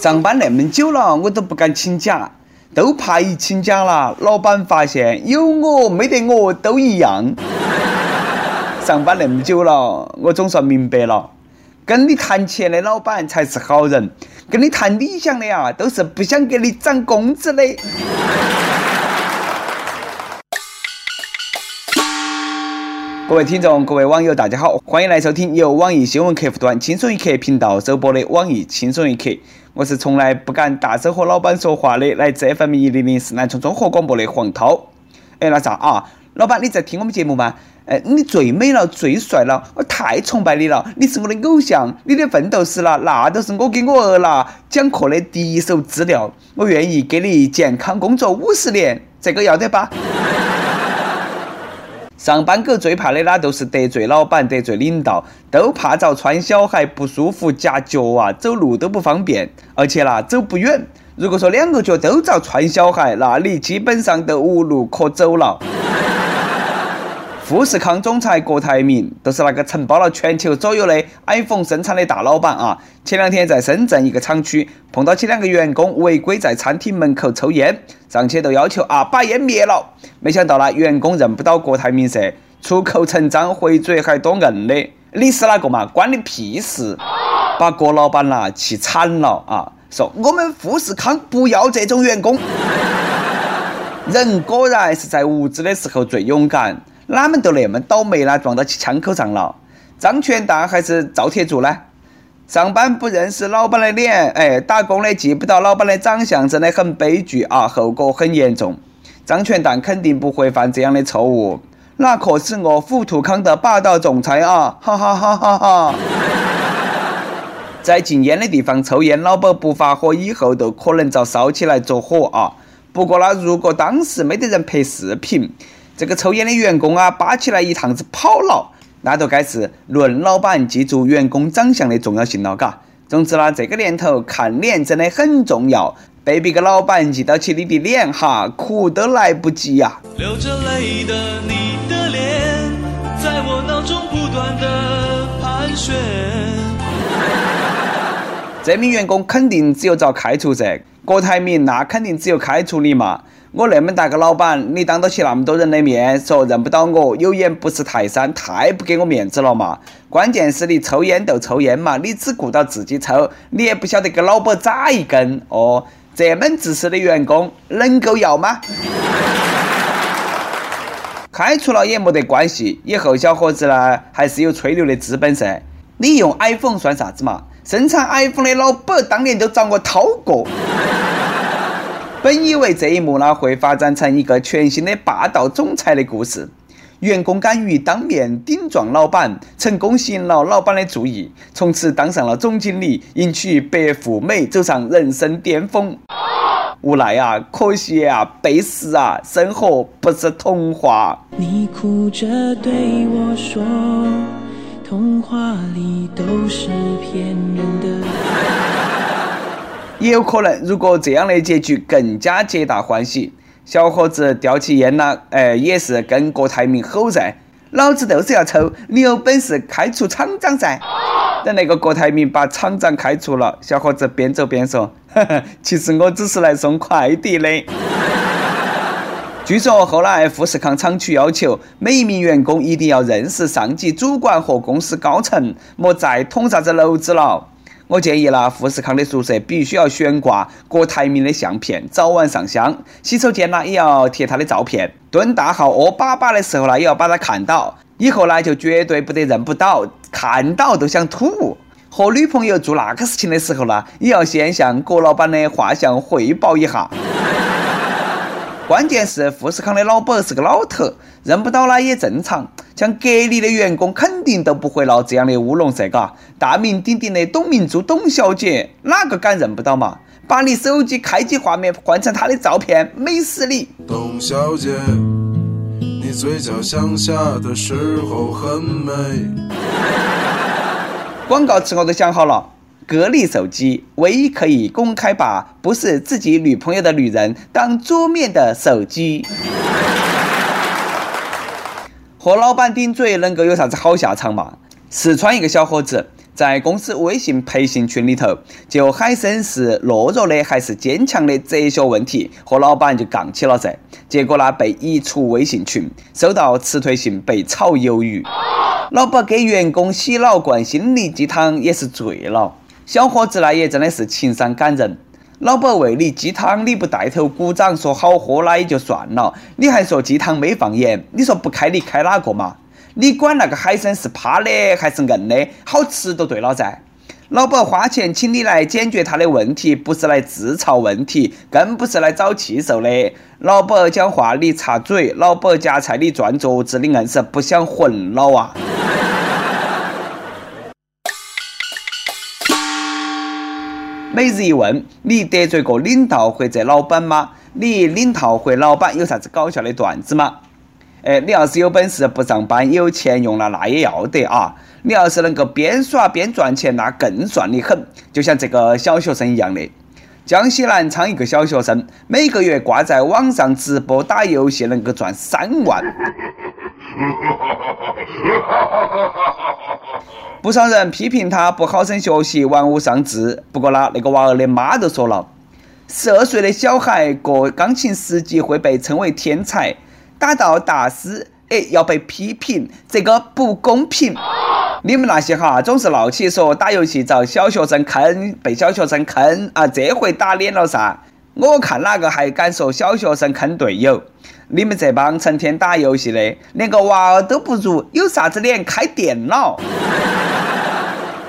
上班那么久了，我都不敢请假，都怕一请假了，老板发现有我没得我都一样。上班那么久了，我总算明白了，跟你谈钱的老板才是好人，跟你谈理想的呀，都是不想给你涨工资的。各位听众，各位网友，大家好，欢迎来收听由网易新闻客户端“轻松一刻”频道首播的《网易轻松一刻》。我是从来不敢大声和老板说话的，来自 FM 一零零四南充综合广播的黄涛。哎，那啥啊？老板，你在听我们节目吗？哎，你最美了，最帅了，我太崇拜你了，你是我的偶像，你的奋斗史了，那都是我给我儿啦讲课的第一手资料。我愿意给你健康工作五十年，这个要得吧？上班狗最怕的那都是得罪老板、得罪领导，都怕遭穿小孩不舒服夹脚啊，走路都不方便，而且啦走不远。如果说两个脚都遭穿小孩，那你基本上都无路可走了。富士康总裁郭台铭都是那个承包了全球所有的 iPhone 生产的大老板啊！前两天在深圳一个厂区碰到起两个员工违规在餐厅门口抽烟，上去都要求啊把烟灭了。没想到呢，员工认不到郭台铭噻，出口成章，回嘴还多硬的。你是哪个嘛？关你屁事！把郭老板呐气惨了啊！说我们富士康不要这种员工。人果然是在无知的时候最勇敢。哪们都那么倒霉啦，撞到起枪口上了。张全蛋还是赵铁柱呢？上班不认识老板的脸，哎，打工的记不到老板的长相，真的很悲剧啊，后果很严重。张全蛋肯定不会犯这样的错误，那可是我富途康的霸道总裁啊！哈哈哈哈哈！在禁烟的地方抽烟，老板不发火，以后都可能遭烧起来着火啊！不过呢，如果当时没得人拍视频，这个抽烟的员工啊，扒起来一趟子跑了，那就该是论老板记住员工长相的重要性了，嘎。总之呢，这个年头看脸真的很重要，被别个老板记到起你的脸哈，哭都来不及呀。流着泪的你的脸，在我脑中不断的盘旋。这名员工肯定只有遭开除噻，郭台铭那肯定只有开除你嘛。我那么大个老板，你当得起那么多人的面说认不到我，有眼不识泰山，太不给我面子了嘛！关键是你抽烟就抽烟嘛，你只顾到自己抽，你也不晓得给老板扎一根哦。这么自私的员工能够要吗？开除了也没得关系，以后小伙子呢还是有吹牛的资本噻。你用 iPhone 算啥子嘛？生产 iPhone 的老板当年都找我掏过。本以为这一幕呢会发展成一个全新的霸道总裁的故事，员工敢于当面顶撞老板，成功吸引了老板的注意，从此当上了总经理，迎娶白富美，走上人生巅峰。无奈啊，可惜啊，背时啊，生活不是童话。你哭着对我说，童话里都是骗人的。也有可能，如果这样的结局更加皆大欢喜，小伙子叼起烟了，哎，也是跟郭台铭吼噻：“老子就是要抽，你有本事开除厂长噻！”等那个郭台铭把厂长开除了，小伙子边走边说：“呵呵，其实我只是来送快递的。”据说后来富士康厂区要求每一名员工一定要认识上级主管和公司高层，莫再捅啥子娄子了。我建议啦，富士康的宿舍必须要悬挂郭台铭的相片，早晚上香。洗手间呢，也要贴他的照片。蹲大号屙粑粑的时候呢，也要把他看到。以后呢，就绝对不得认不到，看到都想吐。和女朋友做那个事情的时候呢，也要先向郭老板的画像汇报一下。关键是富士康的老板是个老头，认不到了也正常。像格力的员工肯定都不会闹这样的乌龙噻，嘎！大名鼎鼎的董明珠董小姐，哪个敢认不到嘛？把你手机开机画面换成她的照片，美死你！董小姐，你嘴角向下的时候很美。广告词我都想好了，格力手机唯一可以公开把不是自己女朋友的女人当桌面的手机。和老板顶嘴能够有啥子好下场嘛？四川一个小伙子在公司微信培训群里头，就海参是懦弱的还是坚强的哲学问题，和老板就杠起了噻。结果呢，被移出微信群，收到辞退信，被炒鱿鱼。老板给员工洗脑灌心灵鸡汤也是醉了。小伙子呢，也真的是情商感人。老板喂你鸡汤，你不带头鼓掌说好喝那也就算了，你还说鸡汤没放盐，你说不开你开哪个嘛？你管那个海参是趴的还是硬的，好吃就对了噻。老板花钱请你来解决他的问题，不是来自嘲问题，更不是来找气受的。老板讲话你插嘴，老板夹菜你转桌子，你硬是不想混了啊！每日一问：你得罪过领导或者老板吗？你领导或老板有啥子搞笑的段子吗？哎，你要是有本事不上班，有钱用了，那也要得啊！你要是能够边耍边赚钱，那更赚的很。就像这个小学生一样的，江西南昌一个小学生，每个月挂在网上直播打游戏，能够赚三万。不少人批评他不好生学习，玩物丧志。不过呢，那个娃儿的妈都说了，十二岁的小孩过钢琴十级会被称为天才。打到大师，哎，要被批评，这个不公平。你们那些哈，总是闹起说打游戏遭小学生坑，被小学生坑啊，这回打脸了噻。我看哪个还敢说小学生坑队友？你们这帮成天打游戏的，连个娃儿都不如，有啥子脸开电脑？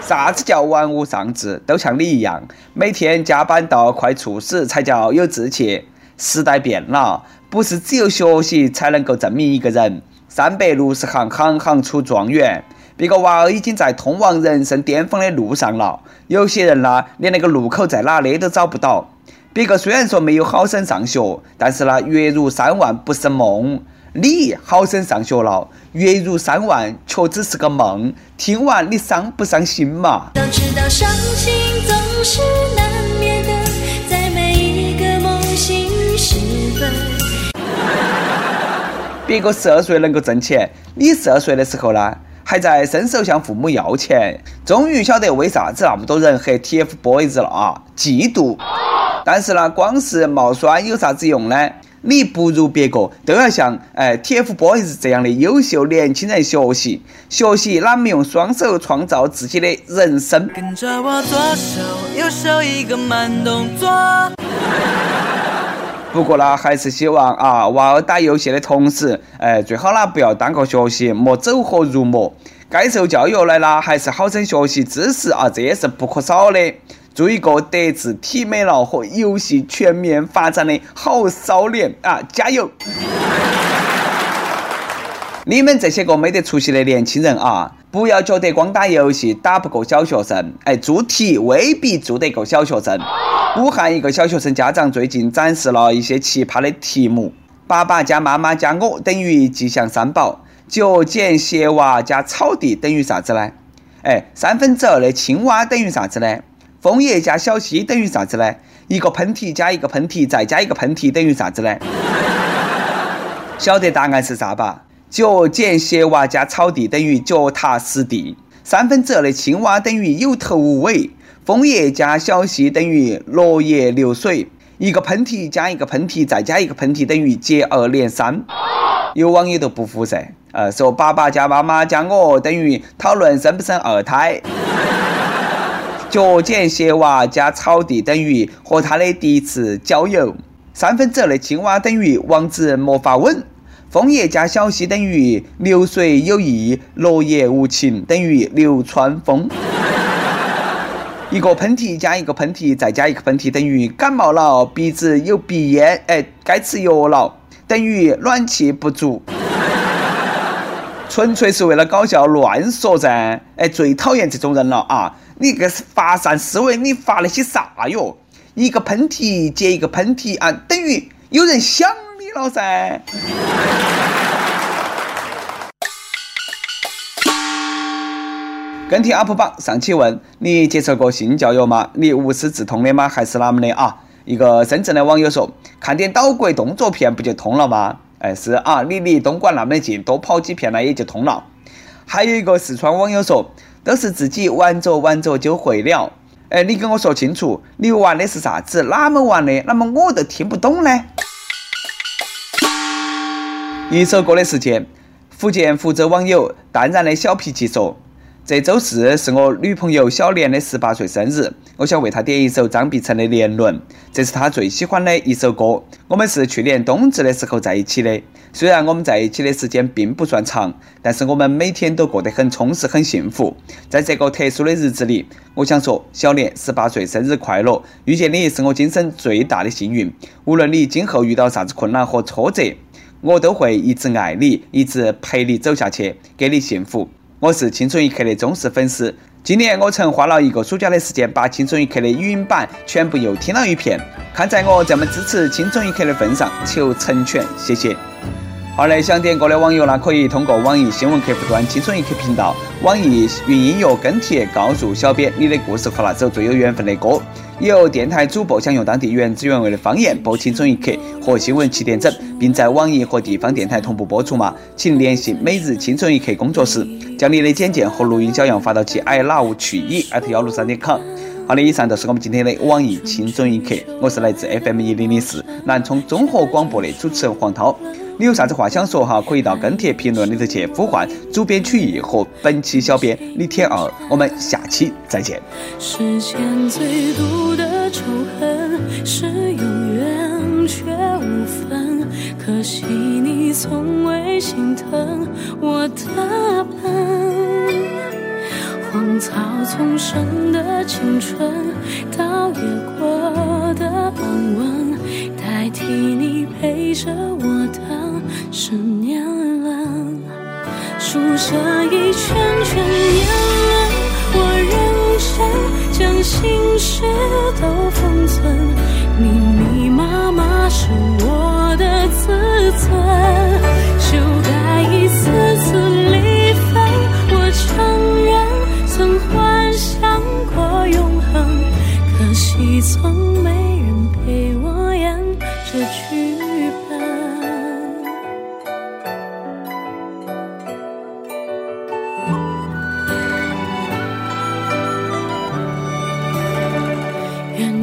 啥子叫玩物丧志？都像你一样，每天加班到快猝死才叫有志气。时代变了。不是只有学习才能够证明一个人。三百六十行，行行出状元。别个娃儿已经在通往人生巅峰的路上了。有些人呢，连那个路口在哪里都找不到。别个虽然说没有好生上学，但是呢，月入三万不是梦。你好生上学了，月入三万却只是个梦。听完你伤不伤心嘛？都知道伤心总是难免的，在每一个梦醒时分。别个十二岁能够挣钱，你十二岁的时候呢，还在伸手向父母要钱。终于晓得为啥子那么多人黑 TFBOYS 了啊，嫉妒。但是呢，光是冒酸有啥子用呢？你不如别个，都要像哎 TFBOYS 这样的优秀年轻人学习，学习哪么用双手创造自己的人生。跟着我左手右手一个慢动作。不过呢，还是希望啊，娃儿打游戏的同时，哎，最好呢不要耽搁学习，莫走火入魔。该受教育的呢，还是好生学习知识啊，这也是不可少的。做一个德智体美劳和游戏全面发展的好少年啊，加油！你们这些个没得出息的年轻人啊，不要觉得光打游戏打不过小学生，哎，做题未必做得过小学生。武汉一个小学生家长最近展示了一些奇葩的题目：爸爸加妈妈加我等于吉祥三宝；脚剪鞋娃加草地等于啥子呢？哎，三分之二的青蛙等于啥子呢？枫叶加小溪等于啥子呢？一个喷嚏加一个喷嚏再加一个喷嚏等于啥子呢？晓得答案是啥吧？脚剪鞋娃加草地等于脚踏实地，三分之二的青蛙等于有头无尾，枫叶加小溪等于落叶流水，一个喷嚏加一个喷嚏再加一个喷嚏等于接二连三。有网友都不服噻，呃，说爸爸加妈妈加我等于讨论生不生二胎，脚剪鞋娃加草地等于和他的第一次郊游，三分之二的青蛙等于王子没法吻。枫叶加小溪等于流水有意，落叶无情等于流川枫。一个喷嚏加一个喷嚏再加一个喷嚏等于感冒了，鼻子有鼻炎，哎，该吃药了，等于暖气不足。纯粹是为了搞笑乱说噻，哎，最讨厌这种人了啊！你个是发散思维，你发了些啥哟？一个喷嚏接一个喷嚏啊，等于有人想。了噻！跟帖 UP 榜上期问你接受过性教育吗？你无师自通的吗？还是哪么的啊？一个深圳的网友说：看点岛国动作片不就通了吗？哎，是啊，你离东莞那么近，多跑几片呢也就通了。还有一个四川网友说：都是自己玩着玩着就会了。哎，你跟我说清楚，你玩的是啥子？哪么玩的？那么我都听不懂呢。一首歌的时间，福建福州网友淡然的小脾气说。这周四是我女朋友小莲的十八岁生日，我想为她点一首张碧晨的《年轮》，这是她最喜欢的一首歌。我们是去年冬至的时候在一起的，虽然我们在一起的时间并不算长，但是我们每天都过得很充实、很幸福。在这个特殊的日子里，我想说，小莲十八岁生日快乐！遇见你是我今生最大的幸运。无论你今后遇到啥子困难和挫折，我都会一直爱你，一直陪你走下去，给你幸福。我是青春一刻的忠实粉丝，今年我曾花了一个暑假的时间把青春一刻的语音版全部又听了一遍。看在我这么支持青春一刻的份上，求成全，谢谢。好嘞，想点歌的网友呢，可以通过网易新闻客户端青春一刻频道、网易云音乐跟帖告诉小编你的故事和那首最有缘分的歌。有电台主播想用当地原汁原味的方言播《青春一刻》和新闻七点整，并在网易和地方电台同步播出吗？请联系每日青春一刻工作室，将你的简介和录音小样发到其 i love 去一艾特幺六三点 com。好的，以上就是我们今天的网易青春一刻，我是来自 FM 一零零四南充综合广播的主持人黄涛。你有啥子话想说哈？可以到跟帖评论里头去呼唤主编曲艺和本期小编李天二。我们下期再见。世间最毒的仇恨是有缘却无分，可惜你从未心疼我的笨。荒草丛生的青春，倒也过的安稳，代替你陪着我的。是年了，数着一圈圈年轮，我认真将心事都封存，密密麻麻是我的自尊，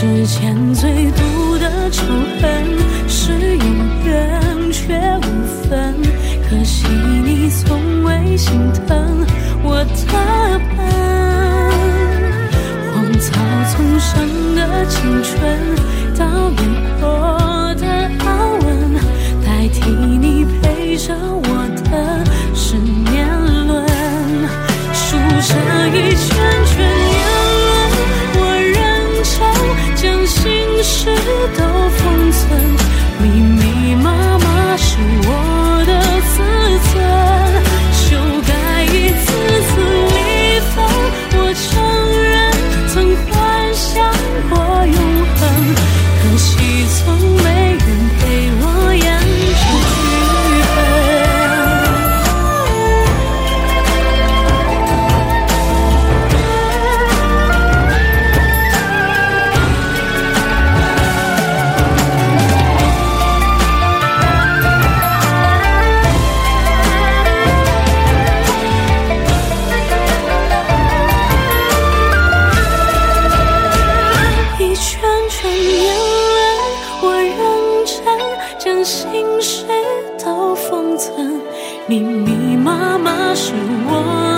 世间最毒的仇恨是有缘却无分可惜你从未心疼我的笨荒草丛生的青春倒也过的安稳代替你陪着密密麻麻是我。